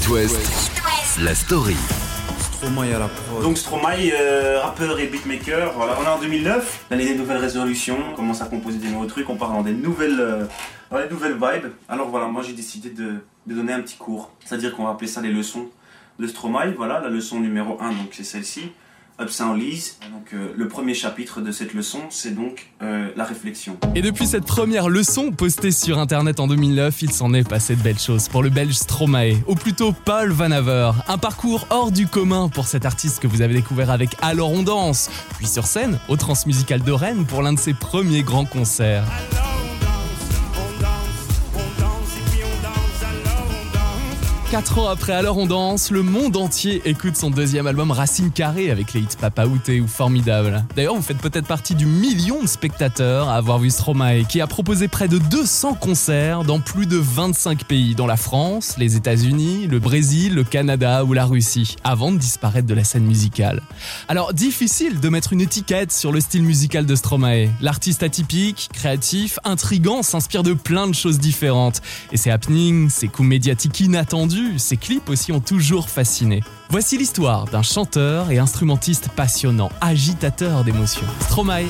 It West, la story. Stromae à la prod. Donc Stromae, euh, rappeur et beatmaker, voilà, on est en 2009, l'année des nouvelles résolutions, on commence à composer des nouveaux trucs, on part dans des nouvelles, euh, dans des nouvelles vibes. Alors voilà, moi j'ai décidé de, de donner un petit cours, c'est-à-dire qu'on va appeler ça les leçons de Stromae, voilà, la leçon numéro 1, donc c'est celle-ci. Lise. Donc euh, le premier chapitre de cette leçon, c'est donc euh, la réflexion. Et depuis cette première leçon postée sur internet en 2009, il s'en est passé de belles choses pour le belge Stromae, ou plutôt Paul Van Haver. Un parcours hors du commun pour cet artiste que vous avez découvert avec Alors on danse, puis sur scène au Transmusical de Rennes pour l'un de ses premiers grands concerts. Quatre ans après Alors on danse, le monde entier écoute son deuxième album Racine Carrée avec les hits Papa Outé ou Formidable. D'ailleurs, vous faites peut-être partie du million de spectateurs à avoir vu Stromae, qui a proposé près de 200 concerts dans plus de 25 pays, dont la France, les États-Unis, le Brésil, le Canada ou la Russie, avant de disparaître de la scène musicale. Alors, difficile de mettre une étiquette sur le style musical de Stromae. L'artiste atypique, créatif, intrigant, s'inspire de plein de choses différentes. Et ses happenings, ses coups médiatiques inattendus, ses clips aussi ont toujours fasciné. Voici l'histoire d'un chanteur et instrumentiste passionnant, agitateur d'émotions. Stromae.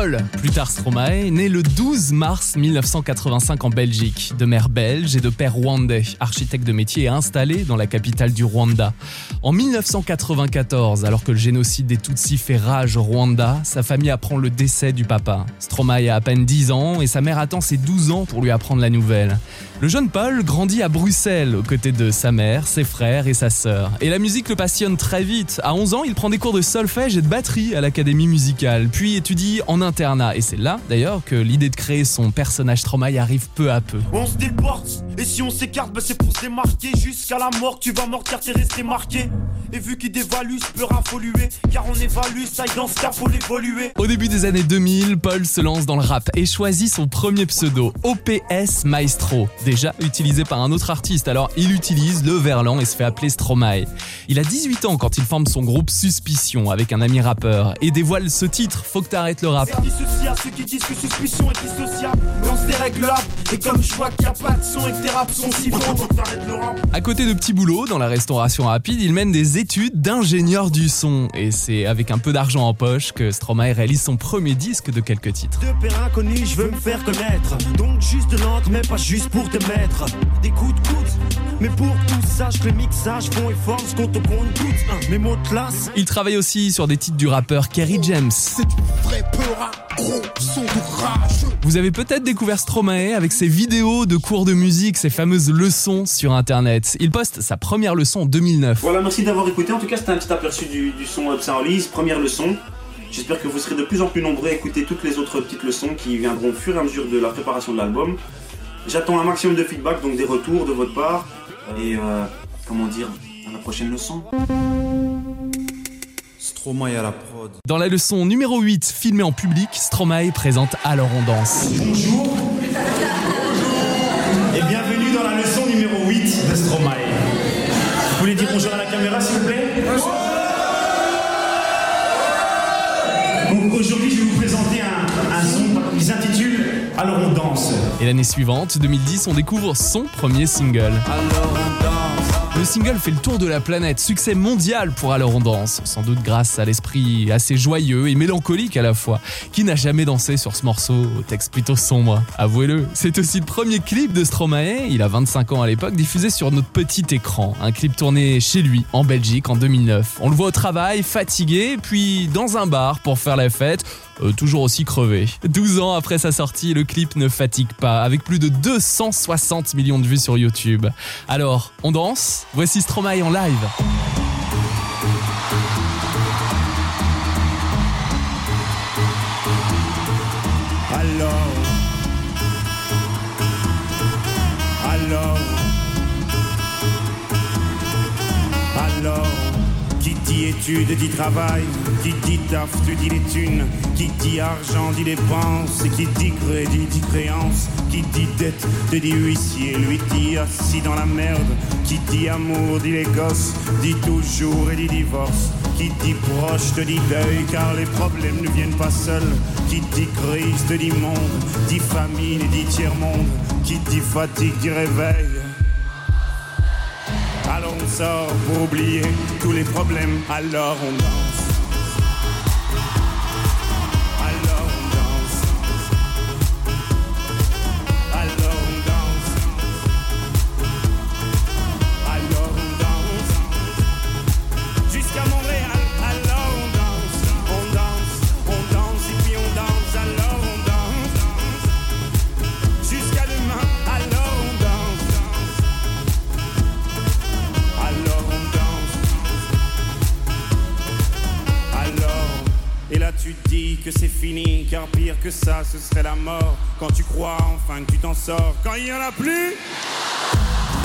Paul, plus tard Stromae, né le 12 mars 1985 en Belgique, de mère belge et de père rwandais, architecte de métier installé dans la capitale du Rwanda. En 1994, alors que le génocide des Tutsis fait rage au Rwanda, sa famille apprend le décès du papa. Stromae a à peine 10 ans et sa mère attend ses 12 ans pour lui apprendre la nouvelle. Le jeune Paul grandit à Bruxelles aux côtés de sa mère, ses frères et sa sœur. Et la musique le passionne très vite. À 11 ans, il prend des cours de solfège et de batterie à l'académie musicale, puis étudie en internat. Et c'est là, d'ailleurs, que l'idée de créer son personnage Stromae arrive peu à peu. On se déporte, et si on s'écarte, bah c'est pour se démarquer. Jusqu'à la mort, tu vas mort car t'es resté marqué. Et vu qu'il dévalue, ce peut infoluer. Car on évalue, ça y dans ce cas, faut l'évoluer. Au début des années 2000, Paul se lance dans le rap et choisit son premier pseudo, OPS Maestro, déjà utilisé par un autre artiste. Alors il utilise le verlan et se fait appeler Stromae. Il a 18 ans quand il forme son groupe Suspicion avec un ami rappeur et dévoile ce titre, Faut que t'arrêtes le rap. Et comme je vois qu'il y a pas de son et que tes raps sont si t'arrêtes le rap. À côté de petits boulots dans la restauration rapide, il mène des études d'ingénieur du son. Et c'est avec un peu d'argent en poche que Stromae réalise son premier disque de quelques titres. De père inconnu, je veux me faire connaître. Donc juste de lente, mais pas juste pour te mettre. Des coups de coude, mais pour tout ça, je fais mixage, fond et force, compte au compte toutes. Hein, mes mots de classe. Il travaille aussi sur des titres du rappeur Kerry James. C'est du vrai peur gros son d'ouvrage. Vous avez peut-être découvert Stromae avec ses vidéos de cours de musique, ses fameuses leçons sur internet. Il poste sa première leçon en 2009. Voilà, merci d'avoir écouté. En tout cas, c'était un petit aperçu du, du son Upsound Lise, première leçon. J'espère que vous serez de plus en plus nombreux à écouter toutes les autres petites leçons qui viendront au fur et à mesure de la préparation de l'album. J'attends un maximum de feedback, donc des retours de votre part. Et euh, comment dire, à la prochaine leçon. Stromae à la prod. Dans la leçon numéro 8, filmée en public, Stromae présente Alors on danse. Bonjour. Et l'année suivante, 2010, on découvre son premier single. Le single fait le tour de la planète, succès mondial pour Alors on danse, sans doute grâce à l'esprit assez joyeux et mélancolique à la fois. Qui n'a jamais dansé sur ce morceau au texte plutôt sombre Avouez-le, c'est aussi le premier clip de Stromae, il a 25 ans à l'époque, diffusé sur notre petit écran. Un clip tourné chez lui, en Belgique, en 2009. On le voit au travail, fatigué, puis dans un bar pour faire la fête. euh, toujours aussi crevé. 12 ans après sa sortie, le clip ne fatigue pas, avec plus de 260 millions de vues sur YouTube. Alors, on danse? Voici Stromae en live. Alors. Alors. Alors. Dit études dit travail, qui dit taf te dit les thunes, qui dit argent dit dépenses, qui dit crédit dit créance, qui dit dette te dit huissier, lui dit assis dans la merde, qui dit amour dit les gosses, dit toujours et dit divorce, qui dit proche te dit deuil. Car les problèmes ne viennent pas seuls, qui dit crise te dit monde, dit famine et dit tiers-monde, qui dit fatigue dit réveil. Alors on sort pour oublier tous les problèmes, alors on danse. Que ça, ce serait la mort. Quand tu crois enfin que tu t'en sors, quand il y en a plus.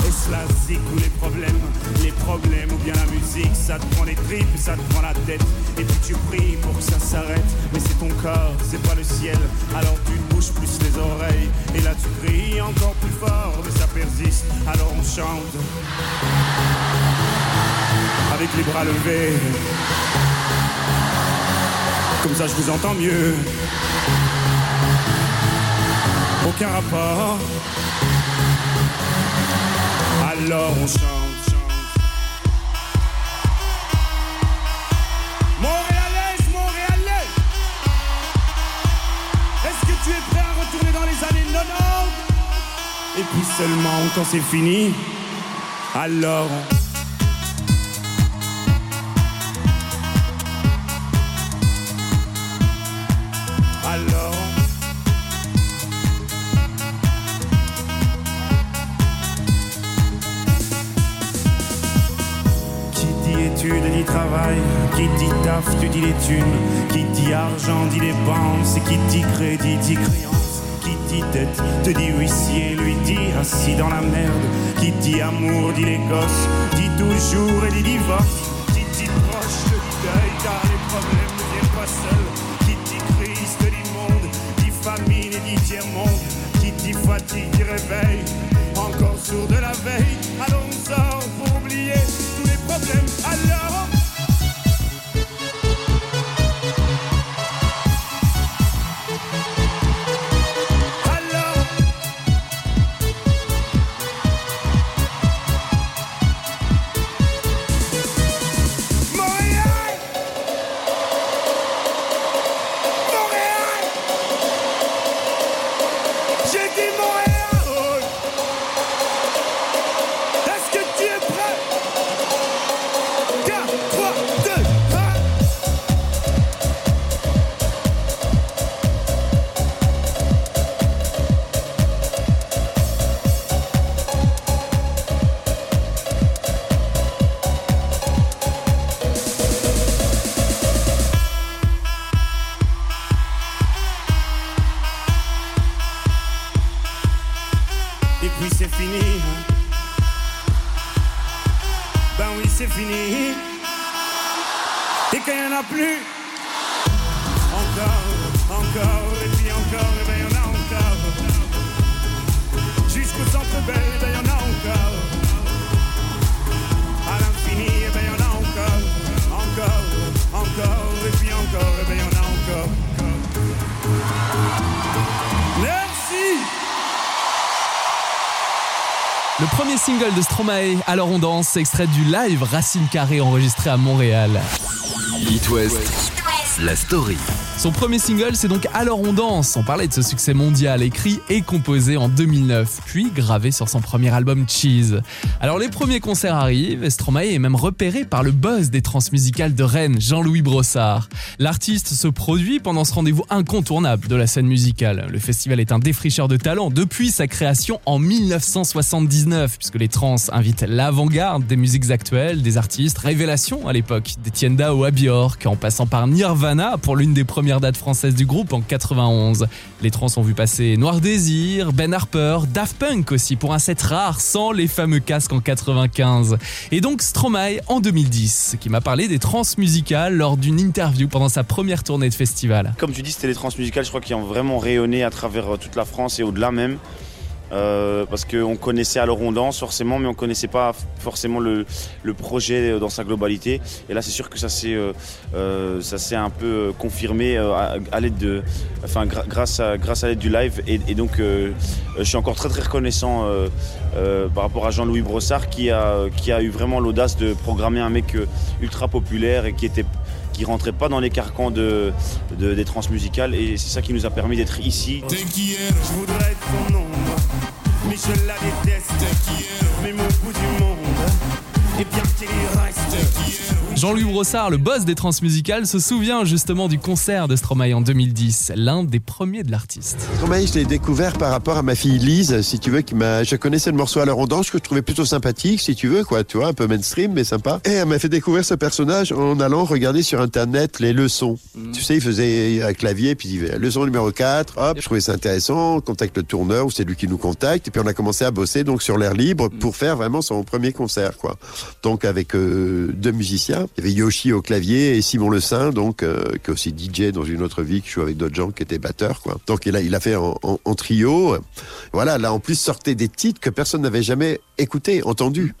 Est-ce la zik ou les problèmes. Les problèmes ou bien la musique Ça te prend les tripes, ça te prend la tête. Et puis tu pries pour que ça s'arrête. Mais c'est ton corps, c'est pas le ciel. Alors tu te plus les oreilles. Et là tu cries encore plus fort Mais ça persiste, alors on chante. Avec les bras levés Comme ça je vous entends mieux Aucun rapport alors on chante, chante. Montréalais, Est-ce que tu es prêt à retourner dans les années 90 Et puis seulement quand c'est fini, alors. Dit taf tu dis les thunes, qui dit argent dit dépenses, et qui dit crédit dit créance, qui dit dette te dit huissier, lui dit assis dans la merde, qui dit amour dit les gosses, dit toujours et dit divorce, qui dit proche te dit deuil car les problèmes ne viennent pas seuls, qui dit crise te dit monde, dit famine et dit tiers-monde, qui dit fatigue dit réveil, encore sourd de la veille, sort pour oublier tous les problèmes, Alors Alors on danse, extrait du live Racine Carré enregistré à Montréal. It West, la story. Son premier single, c'est donc Alors on danse. On parlait de ce succès mondial, écrit et composé en 2009, puis gravé sur son premier album Cheese. Alors les premiers concerts arrivent Stromae est même repéré par le buzz des transmusicales de Rennes, Jean-Louis Brossard. L'artiste se produit pendant ce rendez-vous incontournable de la scène musicale. Le festival est un défricheur de talent depuis sa création en 1979, puisque les trans invitent l'avant-garde des musiques actuelles, des artistes révélations à l'époque, d'Etienne Dao à Björk, en passant par Nirvana pour l'une des premières première date française du groupe en 91. Les trans ont vu passer Noir Désir, Ben Harper, Daft Punk aussi pour un set rare sans les fameux casques en 95. Et donc Stromae en 2010, qui m'a parlé des trans musicales lors d'une interview pendant sa première tournée de festival. Comme tu dis, c'était les trans musicales, je crois, qui ont vraiment rayonné à travers euh, toute la France et au-delà même. Euh, parce qu'on connaissait alors on danse forcément, mais on connaissait pas forcément le, projet dans sa globalité. Et là, c'est sûr que ça s'est euh, euh, un peu confirmé à, à de, enfin grâce à grâce à l'aide du live. Et, donc, je suis encore très très reconnaissant par rapport à Jean-Louis Brossard qui a qui a eu vraiment l'audace de programmer un mec ultra populaire et qui était qui rentrait pas dans les carcans de, de- des trans musicales et c'est ça qui nous a permis d'être ici. Je voudrais mais je la déteste. Mais mon bout du monde, Jean-Louis Brossard, le boss des transmusicales, se souvient justement du concert de Stromae en 2010, l'un des premiers de l'artiste. Stromae, je l'ai découvert par rapport à ma fille Lise, si tu veux, qui m'a, je connaissais le morceau à l'heure on danse que je trouvais plutôt sympathique, si tu veux, quoi, tu vois, un peu mainstream, mais sympa. Et elle m'a fait découvrir ce personnage en allant regarder sur internet les leçons. Tu sais, il faisait un clavier, puis il disait leçon numéro 4, hop, je trouvais ça intéressant, on contacte le tourneur, ou c'est lui qui nous contacte, et puis on a commencé à bosser donc sur l'air libre pour faire vraiment son premier concert, quoi. Donc avec euh, deux musiciens, il y avait Yoshi au clavier et Simon Le Saint, donc euh, qui est aussi DJ dans une autre vie, qui joue avec d'autres gens, qui était batteur, quoi. Donc il a, il a fait en, en- en trio. Voilà, là en plus sortait des titres que personne n'avait jamais écouté, entendu.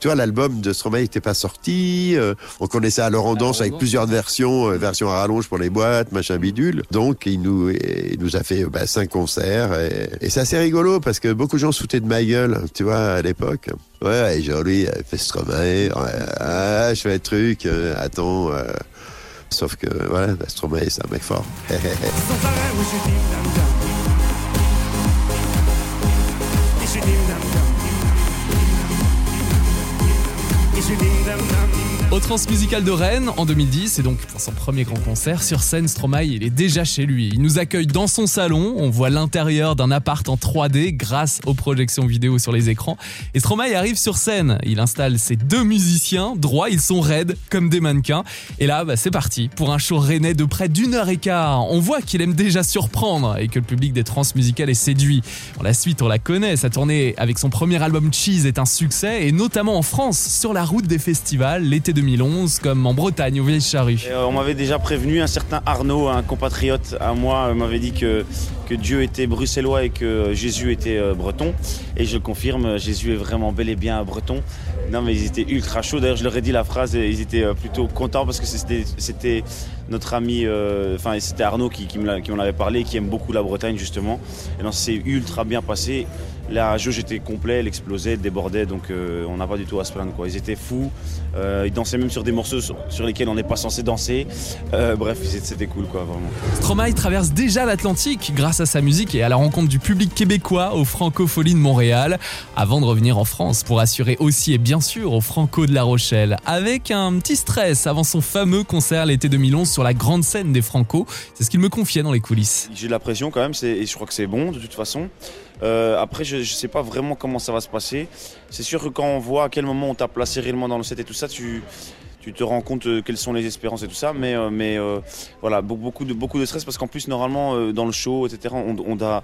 Tu vois, l'album de Stromae n'était pas sorti. euh, on connaissait alors en danse avec plusieurs versions, euh, version à rallonge pour les boîtes, machin bidule. Donc, il nous, il nous a fait bah, cinq concerts. Et, et c'est assez rigolo parce que beaucoup de gens foutaient de ma gueule, tu vois, à l'époque. Ouais, et Jolie euh, fait Stromae. ouais, ah, je fais un truc. euh, attends. euh, sauf que, voilà, bah, Stromae, c'est un mec fort. dam. Et je dis dam dam. Au Transmusical de Rennes en 2010, et donc son premier grand concert sur scène, Stromae, est déjà chez lui. Il nous accueille dans son salon, on voit l'intérieur d'un appart en 3D grâce aux projections vidéo sur les écrans. Et Stromae arrive sur scène, il installe ses deux musiciens, droits, ils sont raides comme des mannequins. Et là, bah, c'est parti pour un show rennais de près d'une heure et quart. On voit qu'il aime déjà surprendre et que le public des Transmusicales est séduit. La suite, on la connaît, sa tournée avec son premier album Cheese est un succès, et notamment en France, sur la route des festivals l'été 2011, comme en Bretagne, au Vieilles Charrues. Euh, on m'avait déjà prévenu, un certain Arnaud, un compatriote à moi, euh, m'avait dit que, Dieu était bruxellois et que Jésus était euh, breton. Et je confirme, euh, Jésus est vraiment bel et bien breton. Non mais ils étaient ultra chauds. D'ailleurs je leur ai dit la phrase ils étaient euh, plutôt contents parce que c'était, notre ami, euh, enfin c'était Arnaud qui, qui m'en avait parlé, qui aime beaucoup la Bretagne justement. Et non, c'est ultra bien passé. La jauge était complet, elle explosait, elle débordait, donc euh, on n'a pas du tout à se plaindre. Quoi. Ils étaient fous, euh, ils dansaient même sur des morceaux sur, sur lesquels on n'est pas censé danser. Euh, bref, c'était cool, quoi, vraiment. Stromae traverse déjà l'Atlantique grâce à sa musique et à la rencontre du public québécois aux Francopholies de Montréal, avant de revenir en France pour assurer aussi et bien sûr au Franco de La Rochelle, avec un petit stress avant son fameux concert l'été 2011 sur la grande scène des Franco. C'est ce qu'il me confiait dans les coulisses. J'ai de la pression quand même, et je crois que c'est bon de toute façon. Euh, après, je sais pas vraiment comment ça va se passer. C'est sûr que quand on voit à quel moment on t'a placé réellement dans le set et tout ça, tu, tu te rends compte euh, quelles sont les espérances et tout ça. Mais, euh, mais euh, voilà, be- beaucoup de, beaucoup de stress parce qu'en plus, normalement, euh, dans le show, etc., on, on a,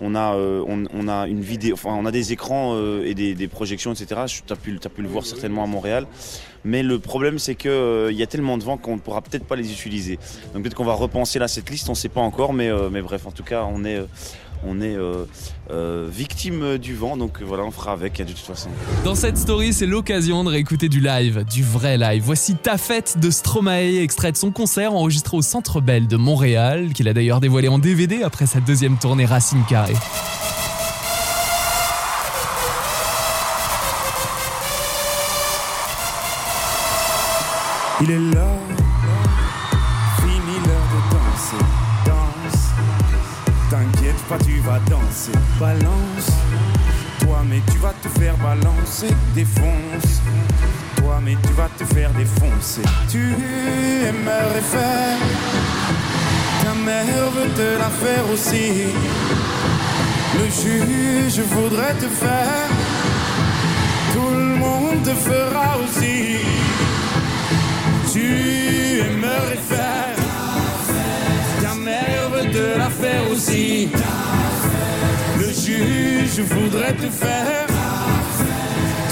on, a, euh, on, a une vidéo, enfin, on a des écrans euh, et des, des projections, etc. Tu as pu, t'as pu le voir certainement à Montréal. Mais le problème, c'est qu'il il y a tellement de vent qu'on ne pourra peut-être pas les utiliser. Donc peut-être qu'on va repenser là cette liste, on ne sait pas encore. Mais, euh, mais bref, en tout cas, on est, euh, on est euh, euh, victime du vent. Donc voilà, on fera avec de toute façon. Dans cette story, c'est l'occasion de réécouter du live, du vrai live. Voici Ta fête de Stromae, extrait de son concert enregistré au Centre Bell de Montréal, qu'il a d'ailleurs dévoilé en DVD après sa deuxième tournée Racine Carré. Danser, balance. Toi, mais tu vas te faire balancer, défonce. Toi, mais tu vas te faire défoncer. Tu aimerais faire, ta mère veut te la faire aussi. Le juge voudrait te faire, tout le monde te fera aussi. Tu aimerais faire aussi. Le juge voudrait te faire.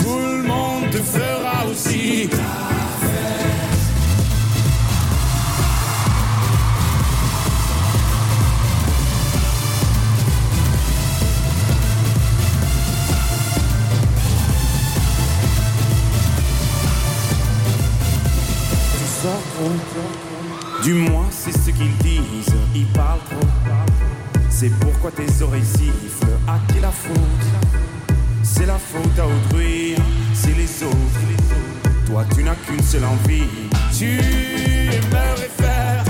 Tout le monde te fera aussi. Du moins, c'est ce qu'ils disent. Ils parlent trop. C'est pourquoi tes oreilles sifflent. À qui la faute? C'est la faute à autrui. C'est les autres. Toi, tu n'as qu'une seule envie. Tu aimerais faire.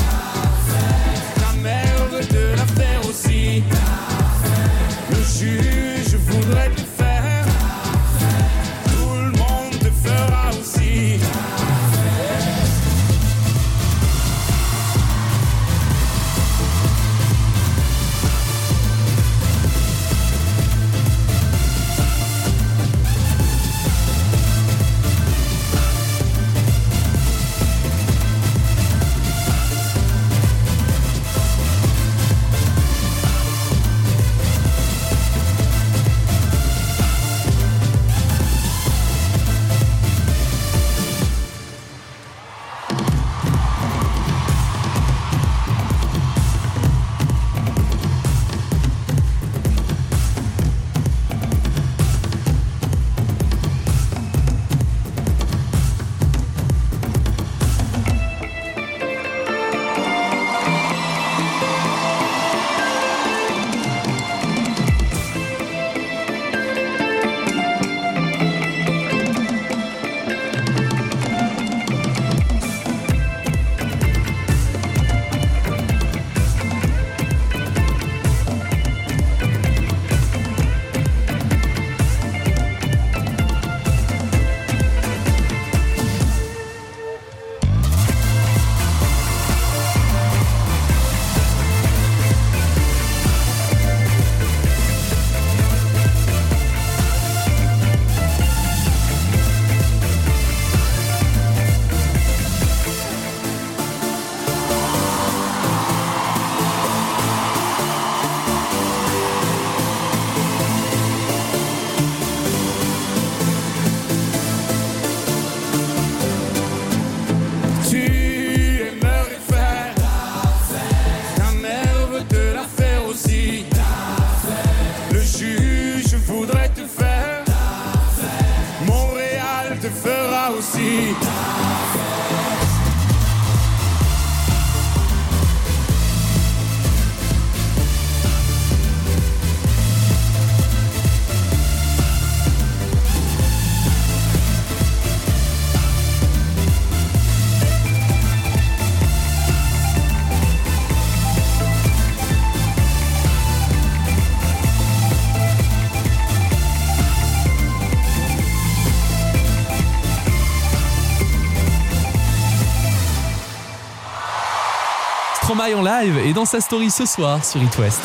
Stromae en live et dans sa story ce soir sur It West.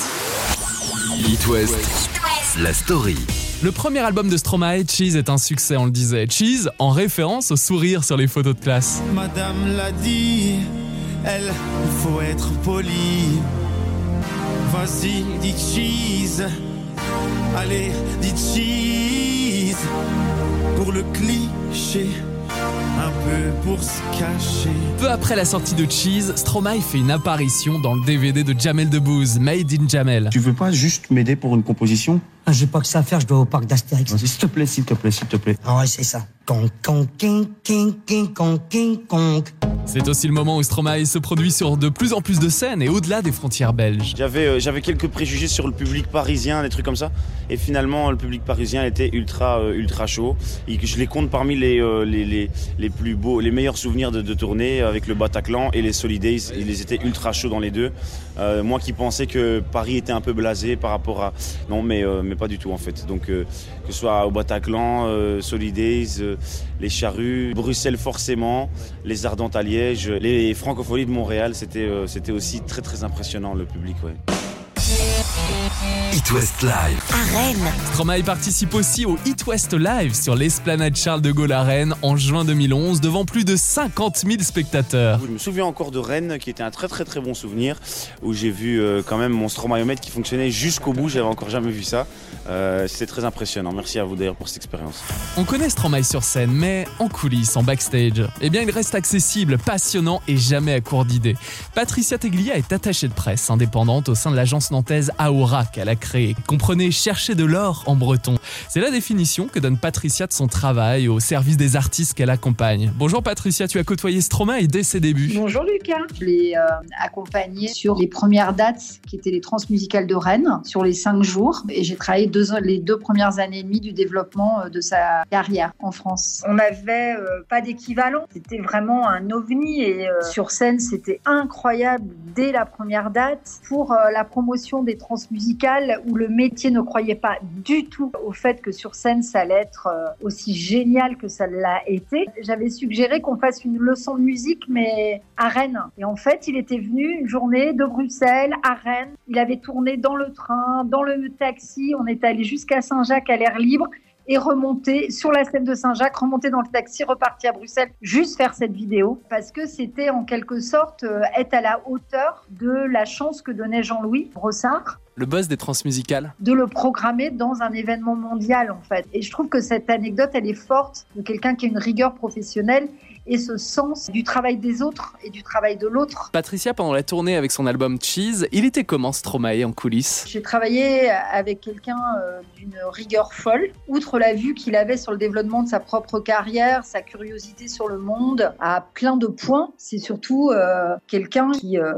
It West, la story. Le premier album de Stromae, Cheese, est un succès, on le disait. Cheese, en référence au sourire sur les photos de classe. Madame l'a dit, elle, il faut être poli. Vas-y, dis cheese. Allez, dis cheese. Pour le cliché, un peu pour se cacher. Peu après la sortie de Cheese, Stromae fait une apparition dans le DVD de Jamel Debbouze, Made in Jamel. Tu veux pas juste m'aider pour une composition? Ah, J'ai pas que ça à faire, je dois au parc d'Astérix. S'il te plaît, s'il te plaît, s'il te plaît. Ah ouais, c'est ça. Con, con, king, king, king, con, king, kong. C'est aussi le moment où Stromae se produit sur de plus en plus de scènes et au-delà des frontières belges. J'avais euh, j'avais quelques préjugés sur le public parisien, des trucs comme ça. Et finalement, le public parisien était ultra euh, ultra chaud. Et je les compte parmi les, euh, les, les, les plus les meilleurs souvenirs de, tournée avec le Bataclan et les Solidays. Ils étaient ultra chauds dans les deux. Euh, moi qui pensais que Paris était un peu blasé par rapport à... Non, mais, euh, mais pas du tout en fait. Donc euh, que ce soit au Bataclan, Solidays, les Charrues, Bruxelles forcément, les Ardentes à Liège, les Francopholies de Montréal, c'était c'était aussi très très impressionnant le public. Ouais. It West Live. À Rennes. Stromae participe aussi au It West Live sur l'esplanade Charles de Gaulle à Rennes en juin 2011 devant plus de 50 000 spectateurs. Je me souviens encore de Rennes qui était un très très très bon souvenir où j'ai vu euh, quand même mon stromaillomètre qui fonctionnait jusqu'au bout, j'avais encore jamais vu ça. Euh, C'était très impressionnant. Merci à vous d'ailleurs pour cette expérience. On connaît Stromae sur scène, mais en coulisses, en backstage, eh bien il reste accessible, passionnant et jamais à court d'idées. Patricia Teglia est attachée de presse indépendante au sein de l'agence nantaise Aura qu'elle a créée. Comprenez chercher de l'or en breton. C'est la définition que donne Patricia de son travail au service des artistes qu'elle accompagne. Bonjour Patricia, tu as côtoyé Stromae dès ses débuts. Bonjour Lucas. Je l'ai euh, accompagné sur les premières dates qui étaient les transmusicales de Rennes, sur les cinq jours. Et j'ai travaillé deux, les deux premières années et demie du développement euh, de sa carrière en France. On n'avait euh, pas d'équivalent. C'était vraiment un ovni et euh, sur scène, c'était incroyable dès la première date pour euh, la promotion des transmusicales où le métier ne croyait pas du tout au fait que sur scène, ça allait être euh, aussi génial que ça l'a été. J'avais suggéré qu'on fasse une leçon de musique, mais à Rennes. Et en fait, il était venu une journée de Bruxelles à Rennes. Il avait tourné dans le train, dans le taxi. On est allé jusqu'à Saint-Jacques à l'air libre et remonter sur la scène de Saint-Jacques, remonter dans le taxi, repartir à Bruxelles, juste faire cette vidéo, parce que c'était en quelque sorte euh, être à la hauteur de la chance que donnait Jean-Louis Brossard Le buzz des transmusicales. de le programmer dans un événement mondial en fait. Et je trouve que cette anecdote, elle est forte de quelqu'un qui a une rigueur professionnelle et ce sens du travail des autres et du travail de l'autre. Patricia, pendant la tournée avec son album Cheese, il était comment Stromae en coulisses? J'ai travaillé avec quelqu'un euh, d'une rigueur folle. Outre la vue qu'il avait sur le développement de sa propre carrière, sa curiosité sur le monde, à plein de points, c'est surtout euh, quelqu'un qui euh,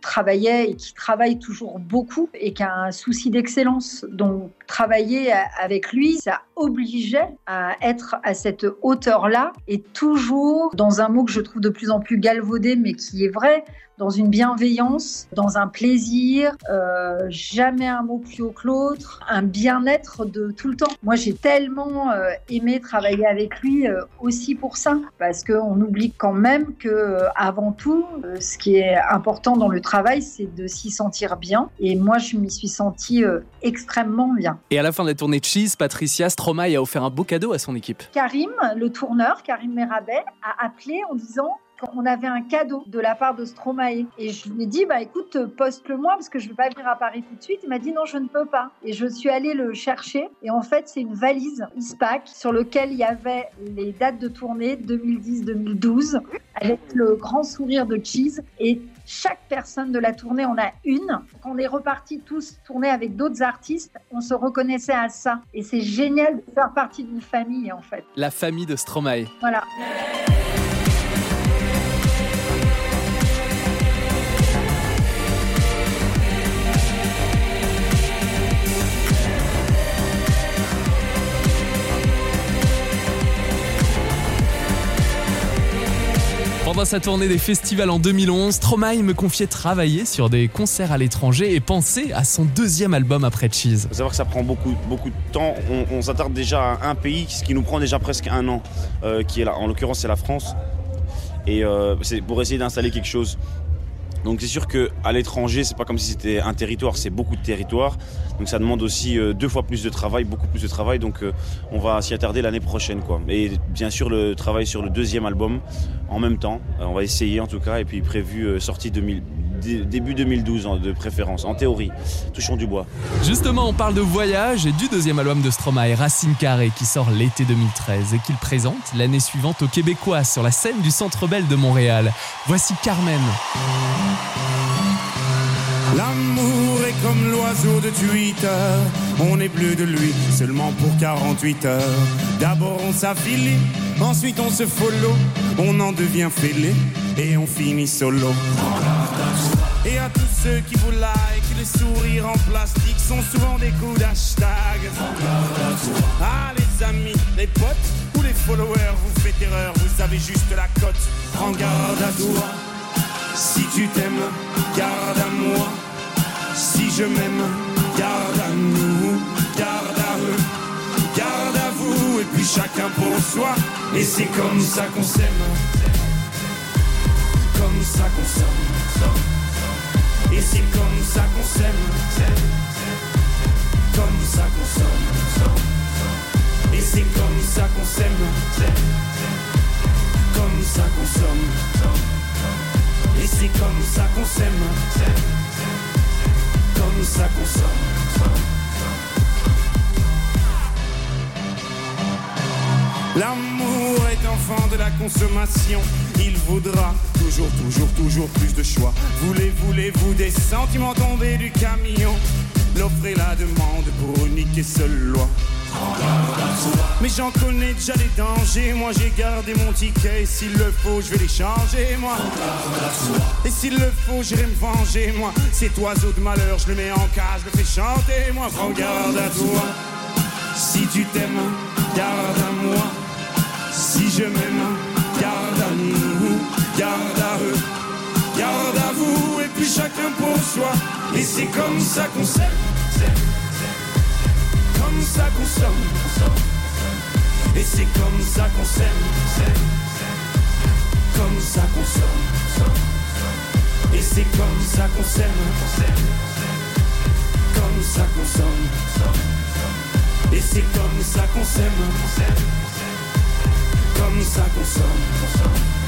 travaillait et qui travaille toujours beaucoup et qui a un souci d'excellence. Donc travailler avec lui, ça obligeait à être à cette hauteur-là et toujours dans un mot que je trouve de plus en plus galvaudé, mais qui est vrai, dans une bienveillance, dans un plaisir, euh, jamais un mot plus haut que l'autre, un bien-être de tout le temps. Moi, j'ai tellement euh, aimé travailler avec lui euh, aussi pour ça, parce qu'on oublie quand même que avant tout, ce qui est important dans le travail, c'est de s'y sentir bien. Et moi, je m'y suis sentie extrêmement bien. Et à la fin de la tournée Cheese, Patricia Stromae a offert un beau cadeau à son équipe. Karim, le tourneur, Karim Merabel, a appelé en disant qu'on avait un cadeau de la part de Stromae. Et je lui ai dit, bah écoute, poste-le moi parce que je ne vais pas venir à Paris tout de suite. Il m'a dit non, je ne peux pas. Et je suis allée le chercher. Et en fait, c'est une valise ISPAC sur laquelle il y avait les dates de tournée 2010-2012 avec le grand sourire de Cheese. Et chaque personne de la tournée en a une. Quand on est repartis tous tourner avec d'autres artistes, on se reconnaissait à ça. Et c'est génial de faire partie d'une famille, en fait. La famille de Stromae. Voilà. Pendant sa tournée des festivals en 2011, Stromae me confiait travailler sur des concerts à l'étranger et penser à son deuxième album après Cheese. faut savoir que ça prend beaucoup, beaucoup de temps. On, on s'attarde déjà à un pays, ce qui nous prend déjà presque un an, euh, qui est là. En l'occurrence, c'est la France. Et euh, c'est pour essayer d'installer quelque chose. Donc c'est sûr que à l'étranger, c'est pas comme si c'était un territoire, c'est beaucoup de territoire. Donc ça demande aussi euh, deux fois plus de travail, beaucoup plus de travail. Donc euh, on va s'y attarder l'année prochaine, quoi. Et bien sûr le travail sur le deuxième album en même temps. Euh, on va essayer en tout cas. Et puis prévu sortie 2000 dé- début 2012 en- de préférence, en théorie. Touchons du bois. Justement, on parle de voyage et du deuxième album de Stromae, Racine Carrée, qui sort l'été 2013 et qu'il présente l'année suivante aux Québécois sur la scène du Centre Bell de Montréal. Voici Carmen. L'amour est comme l'oiseau de Twitter. On est bleu de lui seulement pour 48 heures. D'abord on s'affilie, ensuite on se follow. On en devient fêlé et on finit solo. Et à tous ceux qui vous like, les sourires en plastique sont souvent des coups d'hashtag. Ah les amis, les potes ou les followers, vous faites erreur, vous avez juste la cote. Prends garde à toi. Si tu t'aimes, garde à moi. Si je m'aime, garde à nous, garde à eux, garde à vous, et puis chacun pour soi. Et c'est comme ça qu'on s'aime, comme ça qu'on. Et c'est comme ça qu'on s'aime. Comme ça qu'on s'aime. Et c'est comme ça qu'on s'aime. Comme ça qu'on s'aime. Et c'est comme ça qu'on s'aime. Comme ça qu'on s'aime. L'amour est enfant de la consommation. Il voudra toujours, toujours, toujours plus de choix. Voulez, voulez-vous des sentiments tombés du camion? L'offre et la demande pour unique et seule loi. Mais j'en connais déjà les dangers. Moi j'ai gardé mon ticket. Et s'il le faut, je vais les changer, moi. Et s'il le faut, j'irai me venger, moi. Cet oiseau de malheur, je le mets en cage, je le fais chanter, moi. Prends garde à toi. Si tu t'aimes, garde à moi. Si je m'aime, chacun pour soi. Et c'est comme ça qu'on s'aime, comme ça qu'on somme. Et c'est comme ça qu'on s'aime, comme ça qu'on somme. Et c'est comme ça qu'on s'aime, comme ça qu'on somme. Et c'est comme ça qu'on s'aime comme ça qu'on somme.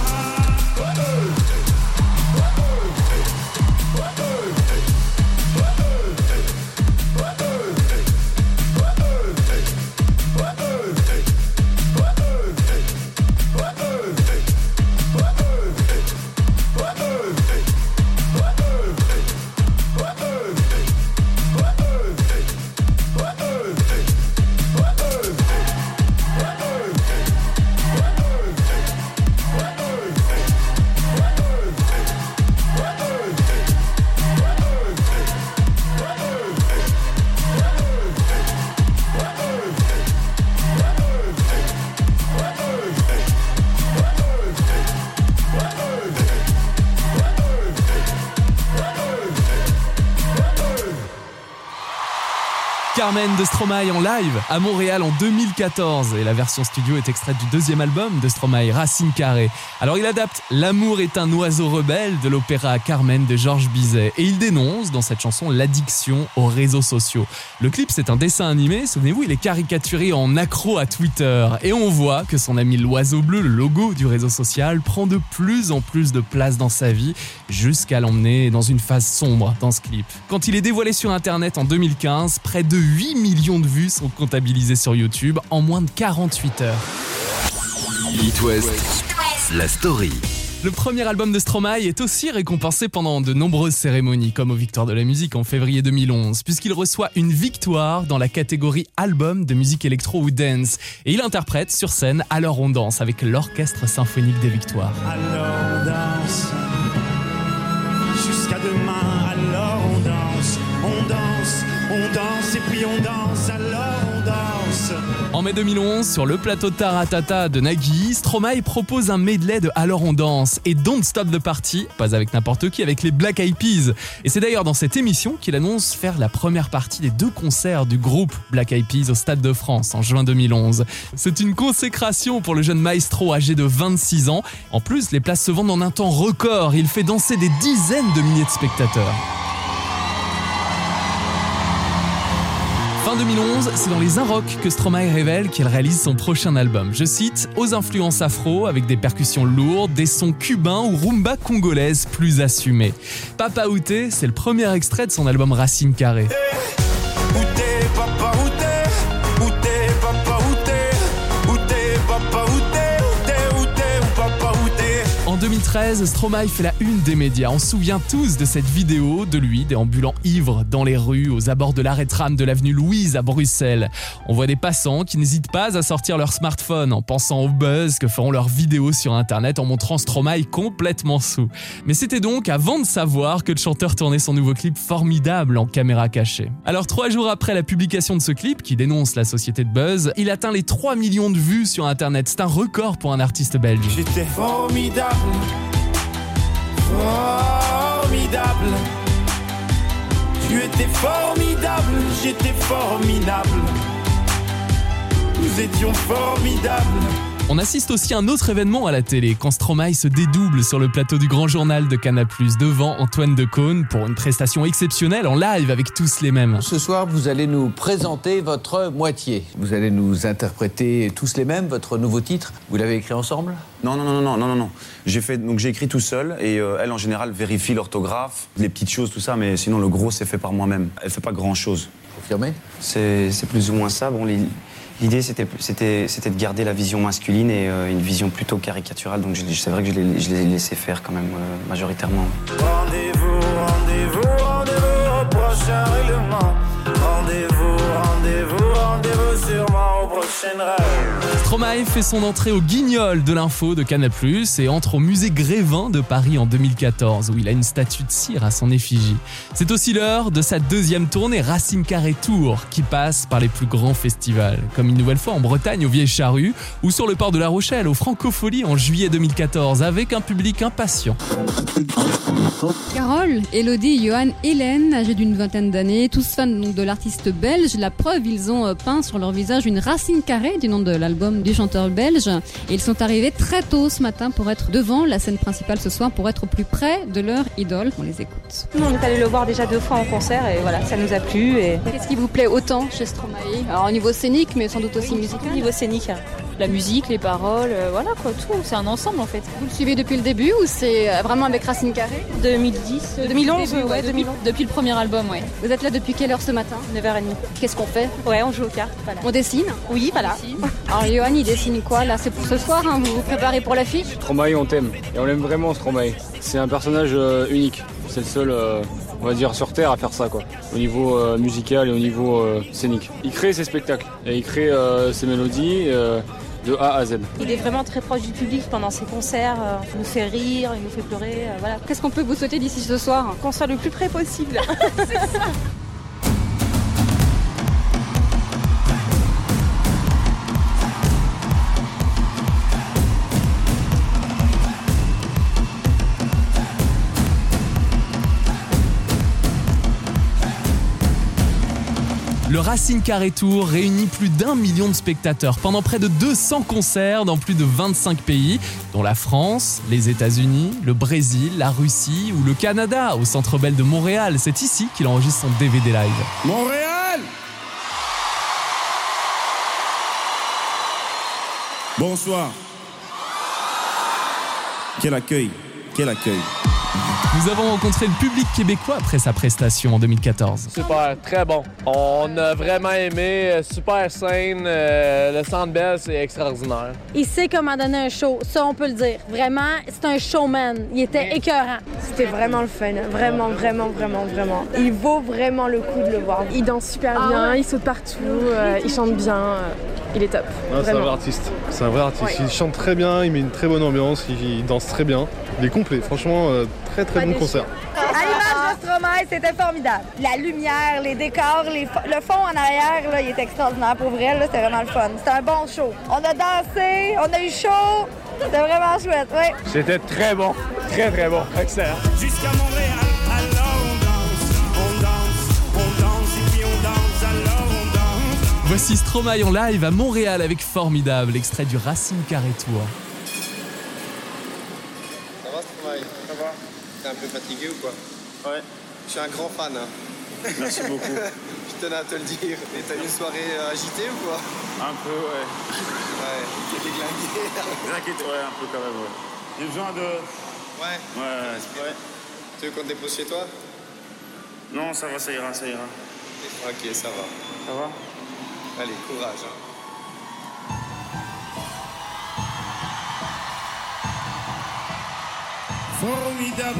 Carmen de Stromae en live à Montréal en 2014 et la version studio est extraite du deuxième album de Stromae, Racine Carrée. Alors il adapte L'amour est un oiseau rebelle de l'opéra Carmen de Georges Bizet et il dénonce dans cette chanson l'addiction aux réseaux sociaux. Le clip c'est un dessin animé, souvenez-vous, il est caricaturé en accro à Twitter et on voit que son ami l'oiseau bleu, le logo du réseau social, prend de plus en plus de place dans sa vie jusqu'à l'emmener dans une phase sombre dans ce clip. Quand il est dévoilé sur internet en 2015, près de 8 millions de vues sont comptabilisées sur YouTube en moins de 48 heures. It West, la story. Le premier album de Stromae est aussi récompensé pendant de nombreuses cérémonies, comme aux Victoires de la musique en février 2011, puisqu'il reçoit une victoire dans la catégorie album de musique électro ou dance. Et il interprète sur scène Alors on danse avec l'Orchestre symphonique des Victoires. Alors danse, jusqu'à demain, En mai 2011, sur le plateau Taratata de Nagui, Stromae propose un medley de Alors on danse et Don't Stop the Party, pas avec n'importe qui, avec les Black Eyed Peas. Et c'est d'ailleurs dans cette émission qu'il annonce faire la première partie des deux concerts du groupe Black Eyed Peas au Stade de France en juin 2011. C'est une consécration pour le jeune maestro âgé de 26 ans. En plus, les places se vendent en un temps record. Il fait danser des dizaines de milliers de spectateurs. Fin 2011, c'est dans les Inrock que Stromae révèle qu'il réalise son prochain album. Je cite Aux influences afro, avec des percussions lourdes, des sons cubains ou rumba congolaise plus assumés. Papa Outé, c'est le premier extrait de son album Racine Carrée. 2013, 2013, Stromae fait la une des médias. On se souvient tous de cette vidéo de lui déambulant ivre dans les rues aux abords de l'arrêt tram de l'avenue Louise à Bruxelles. On voit des passants qui n'hésitent pas à sortir leur smartphone en pensant au buzz que feront leurs vidéos sur internet en montrant Stromae complètement sous. Mais c'était donc avant de savoir que le chanteur tournait son nouveau clip formidable en caméra cachée. Alors trois jours après la publication de ce clip qui dénonce la société de buzz, il atteint les 3 millions de vues sur internet. C'est un record pour un artiste belge. Formidable. Tu étais formidable, j'étais formidable. Nous étions formidables. On assiste aussi à un autre événement à la télé, quand Stromae se dédouble sur le plateau du Grand Journal de Canal+, devant Antoine Decaune, pour une prestation exceptionnelle en live avec tous les mêmes. Ce soir, vous allez nous présenter votre moitié. Vous allez nous interpréter tous les mêmes, votre nouveau titre. Vous l'avez écrit ensemble? Non, non, non, non, non, non, non. J'ai fait, donc j'ai écrit tout seul et euh, elle en général vérifie l'orthographe, les petites choses, tout ça, mais sinon le gros c'est fait par moi-même. Elle fait pas grand-chose. Confirmé? C'est c'est plus ou moins ça. Bon, les- l'idée c'était de garder la vision masculine et euh, une vision plutôt caricaturale. Donc c'est vrai que je l'ai je faire quand même euh, majoritairement. Rendez-vous, rendez-vous, rendez-vous au prochain règlement. Stromae fait son entrée au Guignol de l'info de Canal+, et entre au musée Grévin de Paris en 2014, où il a une statue de cire à son effigie. C'est aussi l'heure de sa deuxième tournée Racine Carré Tour, qui passe par les plus grands festivals, comme une nouvelle fois en Bretagne au Vieilles Charrues, ou sur le port de La Rochelle au Francofolie en juillet 2014, avec un public impatient. Carole, Elodie, Johan, Hélène, âgés d'une vingtaine d'années, tous fans de l'artiste belge. La preuve, ils ont euh, peint sur leur visage une racine carrée du nom de l'album du chanteur belge. Et ils sont arrivés très tôt ce matin pour être devant la scène principale ce soir, pour être au plus près de leur idole. On les écoute. Nous, on est allé le voir déjà deux fois en concert et voilà, ça nous a plu. Et... Qu'est-ce qui vous plaît autant chez Stromae? Alors au niveau scénique, mais sans doute aussi musical. Au niveau scénique, hein. la musique, les paroles, euh, voilà quoi, tout, c'est un ensemble en fait. Vous le suivez depuis le début ou c'est euh, vraiment avec Racine Carrée 2010, euh, 2011, Début, ouais, depuis- 2011. Depuis le premier album, ouais. Vous êtes là depuis quelle heure ce matin? 9h30. Qu'est-ce qu'on fait? Ouais, on joue aux cartes. Voilà. On dessine? Oui, voilà. Alors Johan, il dessine quoi là? C'est pour ce soir, hein? Vous vous préparez pour l'affiche Stromae, on t'aime. Et on l'aime vraiment, Stromae. C'est un personnage euh, unique. C'est le seul, euh, on va dire, sur Terre à faire ça, quoi. Au niveau euh, musical et au niveau euh, scénique. Il crée ses spectacles. Et il crée euh, ses mélodies euh, de A à Z. Il est vraiment très proche du public pendant ses concerts, il nous fait rire, il nous fait pleurer, voilà. Qu'est-ce qu'on peut vous souhaiter d'ici ce soir? Qu'on soit le plus près possible. C'est ça. Racine Carré Tour réunit plus d'un million de spectateurs pendant près de 200 concerts dans plus de 25 pays, dont la France, les États-Unis, le Brésil, la Russie ou le Canada, au Centre Bell de Montréal. C'est ici qu'il enregistre son DVD live. Montréal Bonsoir. Quel accueil, quel accueil. Nous avons rencontré le public québécois après sa prestation en 2014. Super, très bon. On a vraiment aimé, euh, super scène, euh, le Centre Bell, c'est extraordinaire. Il sait comment donner un show, ça on peut le dire. Vraiment, c'est un showman. Il était écœurant. C'était vraiment le fun, vraiment, vraiment, vraiment, vraiment. Il vaut vraiment le coup de le voir. Il danse super Ah bien, ouais? il saute partout, euh, il chante bien, euh, il est top. C'est un vrai artiste. C'est un vrai artiste. Ouais. Il chante très bien, il met une très bonne ambiance, il, il danse très bien. Il est complet. Franchement, euh, très très bon concert. À l'image de Stromae, c'était formidable. La lumière, les décors, les fo- le fond en arrière, là, il est extraordinaire. Pour vrai, là, c'était vraiment le fun. C'était un bon show. On a dansé, on a eu chaud. C'était vraiment chouette, ouais. C'était très bon, très très bon, excellent. Jusqu'à Montréal, alors on danse, on danse, on danse et puis on danse, alors on danse. Voici Stromae en live à Montréal avec Formidable, extrait du Racine Carré Tour. Ça va Stromae Ça va T'es un peu fatigué ou quoi Ouais. Je suis un grand fan. hein. Merci beaucoup. Je tenais à te le dire. Et t'as eu une soirée euh, agitée ou quoi Un peu, ouais. Ouais. T'es déglingué. T'inquiète, ouais, un peu quand même, ouais. J'ai besoin de. Ouais. Ouais, ouais. Tu veux qu'on te dépose chez toi Non, ça va, ça ira, ça ira. Ok, ça va. Ça va Allez, courage. hein. Formidable,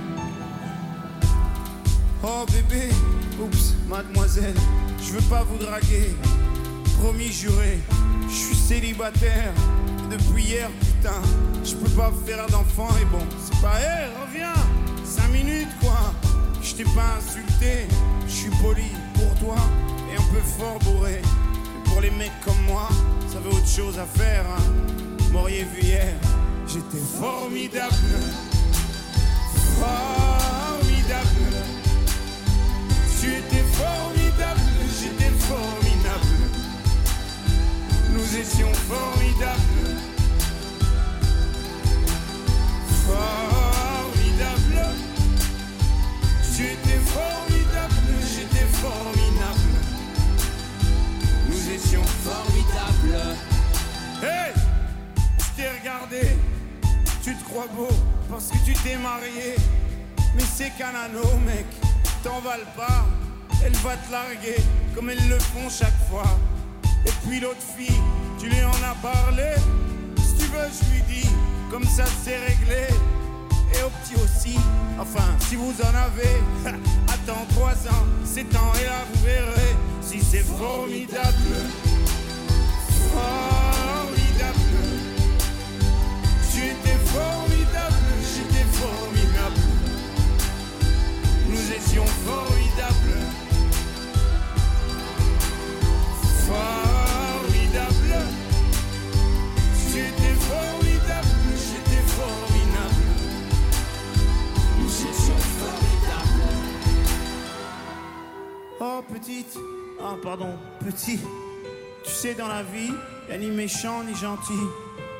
Oh bébé, oups, mademoiselle, je veux pas vous draguer. Promis juré, je suis célibataire depuis hier, putain. Je peux pas faire d'enfant et bon, c'est pas, hé, reviens, 5 minutes quoi. Je t'ai pas insulté, je suis poli pour toi et un peu fort bourré. Mais pour les mecs comme moi, ça veut autre chose à faire. Hein. M'auriez vu hier, j'étais. Formidable.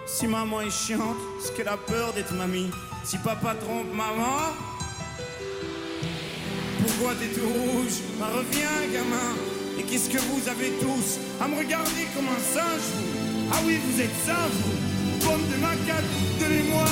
Si maman est chiante, c'est qu'elle a peur d'être mamie. Si papa trompe maman, pourquoi t'es tout rouge? Bah reviens gamin. Et qu'est-ce que vous avez tous À me regarder comme un singe Ah oui vous êtes singe vous. Pomme de macade, donnez-moi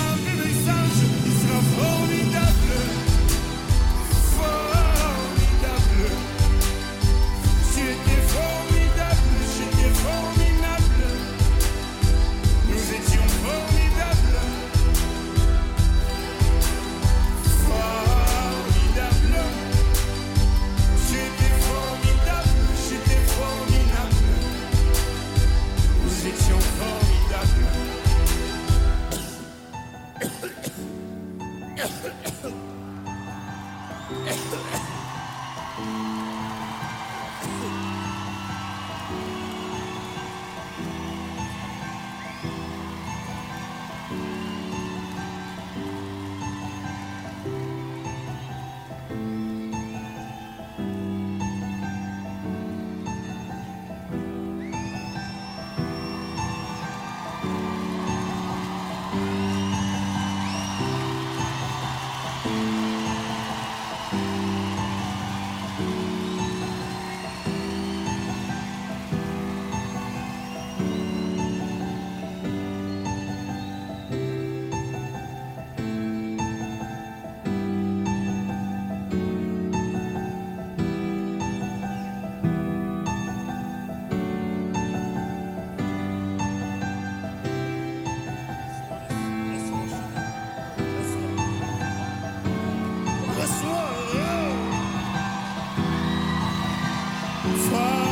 far.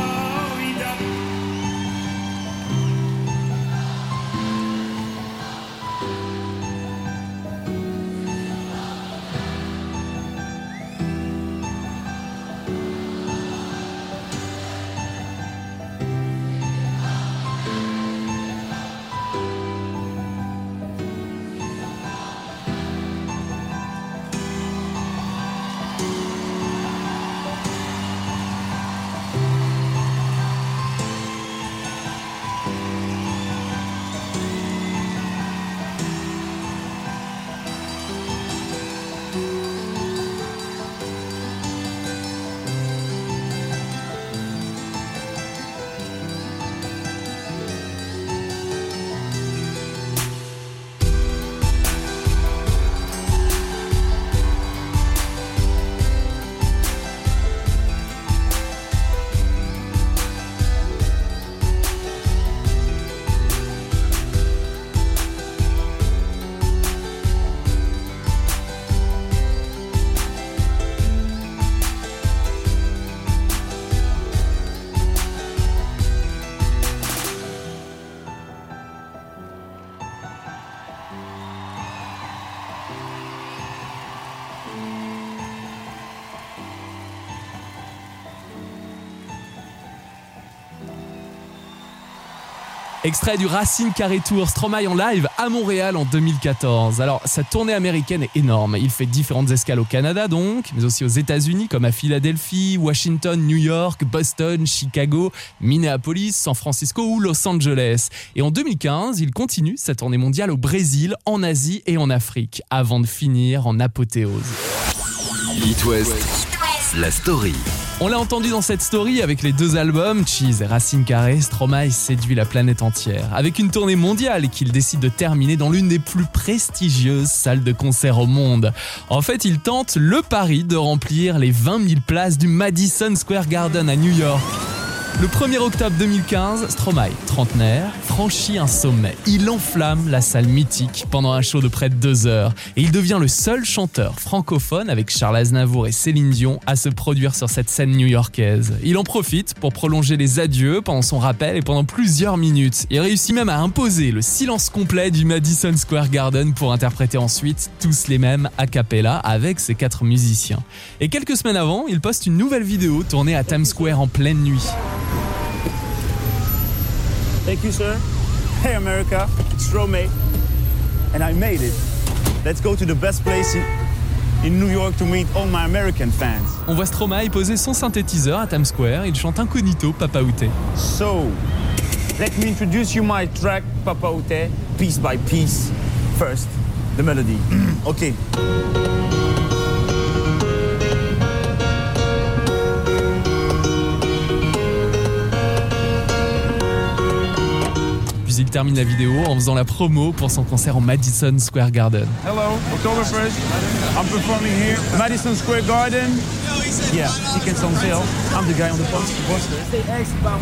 Extrait du Racine Carré Tour Stromae en live à Montréal en 2014. Alors, sa tournée américaine est énorme. Il fait différentes escales au Canada donc, mais aussi aux États-Unis comme à Philadelphie, Washington, New York, Boston, Chicago, Minneapolis, San Francisco ou Los Angeles. Et en 2015, il continue sa tournée mondiale au Brésil, en Asie et en Afrique, avant de finir en apothéose. La story. On l'a entendu dans cette story avec les deux albums, Cheese et Racine Carré, Stromae séduit la planète entière. Avec une tournée mondiale qu'il décide de terminer dans l'une des plus prestigieuses salles de concert au monde. En fait, il tente le pari de remplir les 20 000 places du Madison Square Garden à New York. Le 1er octobre 2015, Stromae, trentenaire, franchit un sommet. Il enflamme la salle mythique pendant un show de près de deux heures et il devient le seul chanteur francophone avec Charles Aznavour et Céline Dion à se produire sur cette scène new-yorkaise. Il en profite pour prolonger les adieux pendant son rappel et pendant plusieurs minutes. Il réussit même à imposer le silence complet du Madison Square Garden pour interpréter ensuite tous les mêmes a cappella avec ses quatre musiciens. Et quelques semaines avant, il poste une nouvelle vidéo tournée à Times Square en pleine nuit. Thank you, sir. Hey, America. It's Stromae. And I made it. Let's go to the best place in, in New York to meet all my American fans. On voit Stromae poser son synthétiseur à Times Square. Il chante incognito Papa Outé. So, let me introduce you my track, Papa Ute, piece by piece. First, the melody. okay. Il termine la vidéo en faisant la promo pour son concert au Madison Square Garden. Hello, October 1st. I'm performing here, Madison Square Garden. Yeah, tickets on sale. I'm the guy on the poster.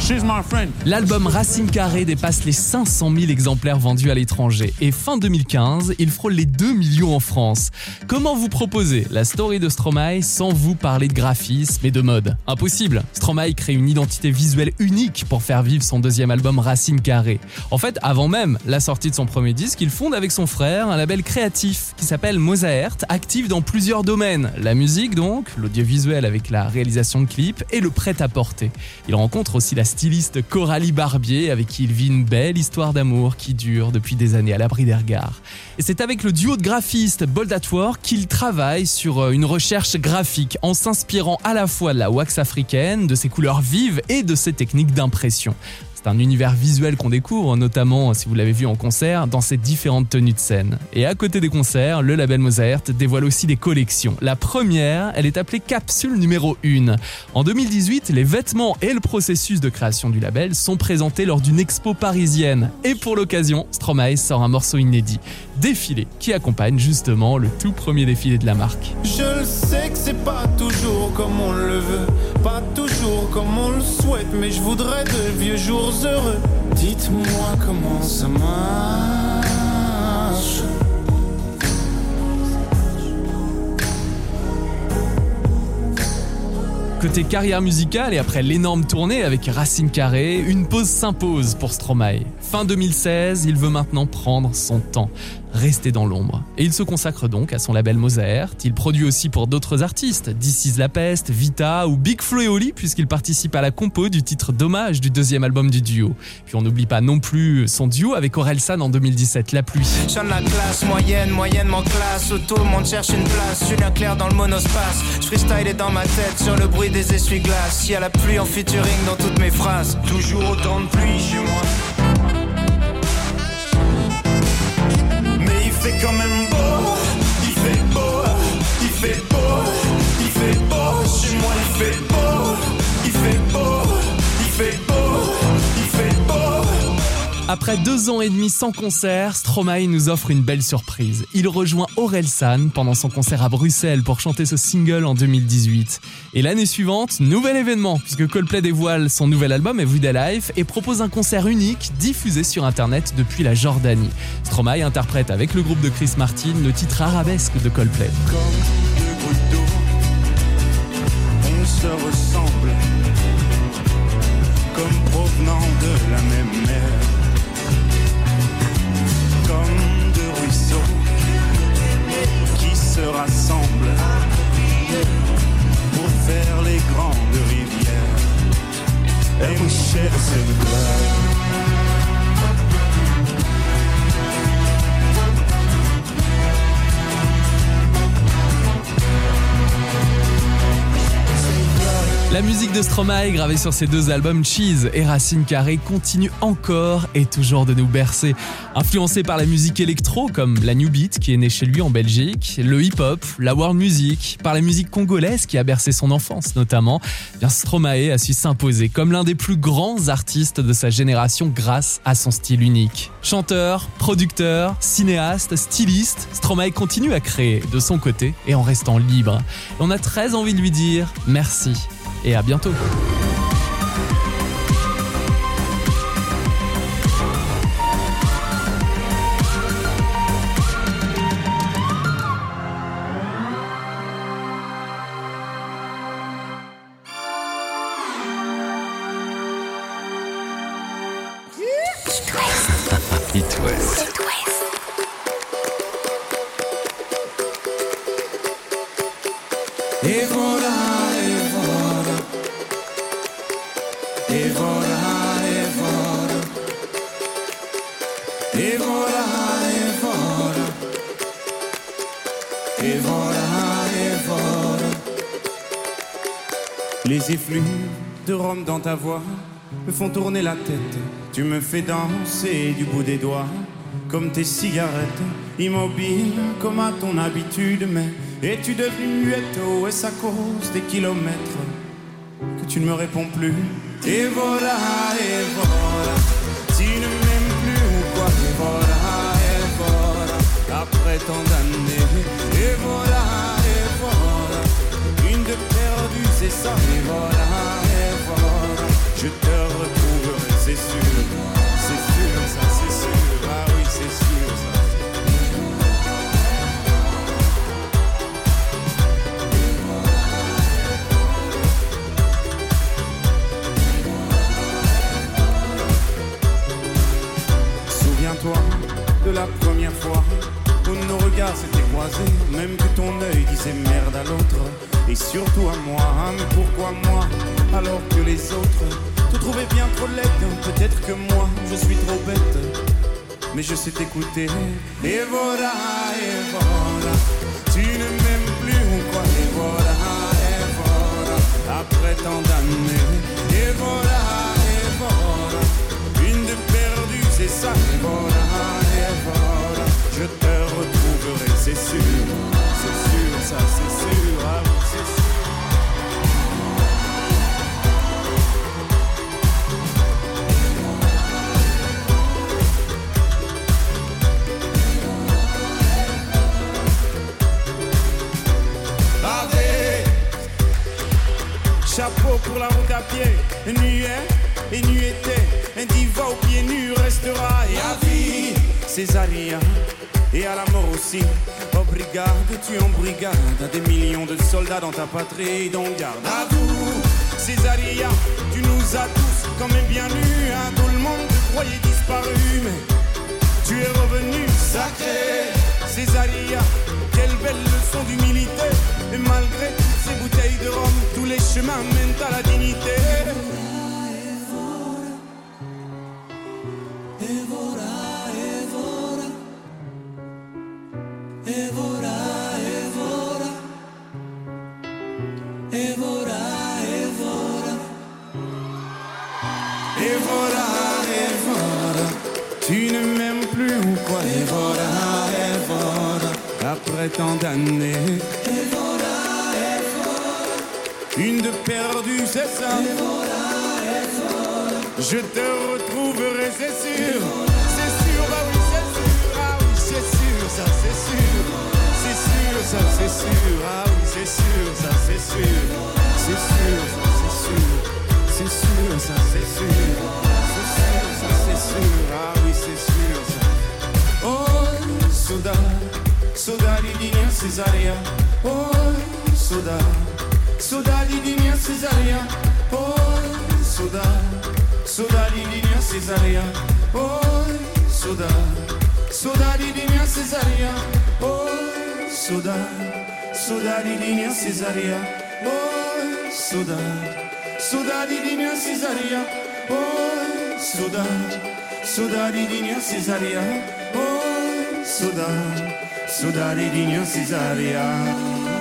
She's my friend. L'album Racine Carré dépasse les 500 000 exemplaires vendus à l'étranger et fin 2015, il frôle les 2 millions en France. Comment vous proposer la story de Stromae sans vous parler de graphisme et de mode? Impossible. Stromae crée une identité visuelle unique pour faire vivre son deuxième album Racine Carré. En fait, avant même la sortie de son premier disque, il fonde avec son frère un label créatif qui s'appelle Mosaert, actif dans plusieurs domaines. La musique donc, l'audiovisuel avec la réalisation de clips et le prêt-à-porter. Il rencontre aussi la styliste Coralie Barbier avec qui il vit une belle histoire d'amour qui dure depuis des années à l'abri des regards. Et c'est avec le duo de graphistes Bold at Work qu'il travaille sur euh, une recherche graphique en s'inspirant à la fois de la wax africaine, de ses couleurs vives et de ses techniques d'impression. C'est un univers visuel qu'on découvre, notamment si vous l'avez vu en concert, dans ses différentes tenues de scène. Et à côté des concerts, le label Mozart dévoile aussi des collections. La première, elle est appelée Capsule numéro 1. En 2018, les vêtements et le processus de création du label sont présentés lors d'une expo parisienne. Et pour l'occasion, Stromae sort un morceau inédit, Défilé, qui accompagne justement le tout premier défilé de la marque. Je sais que c'est pas toujours comme on le veut, comme on le souhaite, mais je voudrais de vieux jours heureux. Dites-moi comment ça marche. Côté carrière musicale et après l'énorme tournée avec Racine Carré, une pause s'impose pour Stromae. Fin 2016, il veut maintenant prendre son temps, rester dans l'ombre. Et il se consacre donc à son label Mozart. Il produit aussi pour d'autres artistes, This is La Peste, Vita ou Big Flo et Oli, puisqu'il participe à la compo du titre d'hommage du deuxième album du duo. Puis on n'oublie pas non plus son duo avec Orelsan en 2017, La Pluie. De la classe moyenne, moyennement classe. Où tout le monde cherche une place. Julien Clerc dans le monospace. Je freestyle est dans ma tête sur le bruit des essuie-glaces. Y a la pluie en featuring dans toutes mes phrases. Toujours autant de pluie chez moi. Quand même beau, il fait beau, il fait beau, il fait beau, chez moi il fait beau, Après deux ans et demi sans concert, Stromae nous offre une belle surprise. Il rejoint Orelsan pendant son concert à Bruxelles pour chanter ce single en 2018. Et l'année suivante, nouvel événement, puisque Coldplay dévoile son nouvel album Everyday Life et propose un concert unique diffusé sur internet depuis la Jordanie. Stromae interprète avec le groupe de Chris Martin le titre arabesque de Coldplay. And we share the same blood. Musique de Stromae gravée sur ces deux albums Cheese et Racine Carré continue encore et toujours de nous bercer. Influencé par la musique électro comme la New Beat qui est née chez lui en Belgique, le hip-hop, la world music, par la musique congolaise qui a bercé son enfance notamment, eh Stromae a su s'imposer comme l'un des plus grands artistes de sa génération grâce à son style unique. Chanteur, producteur, cinéaste, styliste, Stromae continue à créer de son côté et en restant libre. Et on a très envie de lui dire merci et à bientôt. Dans ta voix me font tourner la tête. Tu me fais danser du bout des doigts, comme tes cigarettes, immobile comme à ton habitude. Mais es-tu devenu muette ou est-ce à cause des kilomètres que tu ne me réponds plus? Et voilà, et voilà, tu ne m'aimes plus ou quoi? Et voilà, et voilà, après tant d'années. Et voilà, et voilà, une de perdue, c'est ça. Et voilà, et je te retrouverai, c'est sûr. C'est sûr, ça, c'est sûr. Ah oui, c'est sûr, ça. Souviens-toi de la première fois où nos regards s'étaient croisés, même que ton œil disait merde à l'autre, et surtout à moi. Ah, Mais pourquoi moi alors que les autres te trouvaient bien trop laide Peut-être que moi je suis trop bête, mais je sais t'écouter. Et voilà, et voilà, tu ne m'aimes plus ou quoi? Et voilà, et voilà, après tant d'années. Et voilà, et voilà. Une de perdue, c'est ça. Et voilà, et voilà. Je te retrouverai, c'est sûr. C'est sûr, ça, c'est sûr. Ah c'est sûr. Chapeau pour la route à pied, nuet et nu était, un diva aux pieds nus restera. Et à vie, Césaria, et à la mort aussi. Oh brigade, tu en brigade, des millions de soldats dans ta patrie, donc garde à vous, Césaria, tu nous as tous quand même bien nus, hein, tout le monde te croyait disparu, mais tu es revenu sacré, Césaria, Et voilà, et voilà, après tant d'années. Une de perdue, c'est ça. Je te retrouverai, c'est sûr. C'est sûr, bah oui, c'est sûr, ah oui, c'est sûr, ça c'est sûr. C'est sûr, ça c'est sûr, ah oui, c'est sûr, ça c'est sûr. C'est sûr, ça c'est sûr. C'est sûr, ça c'est sûr. C'est sûr, ça c'est sûr. Ah oui, c'est sûr, ça. Oh, soda, soda di linea Cesaria. Oh, soda, soda di linea Cesaria. Oh, soda, soda di linea Cesaria. Oh, soda, soda di linea Cesaria. Oh, soda, soda di linea Cesaria. Oh, soda. Soda di linea Cesaria, oh soda, soda di linea Cesaria, oh soda, soda di linea Cesaria.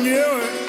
knew it.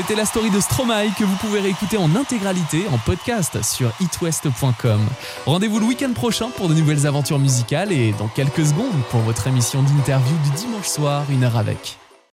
C'était la story de Stromae que vous pouvez réécouter en intégralité en podcast sur itwest.com. Rendez-vous le week-end prochain pour de nouvelles aventures musicales et dans quelques secondes pour votre émission d'interview du dimanche soir, une heure avec.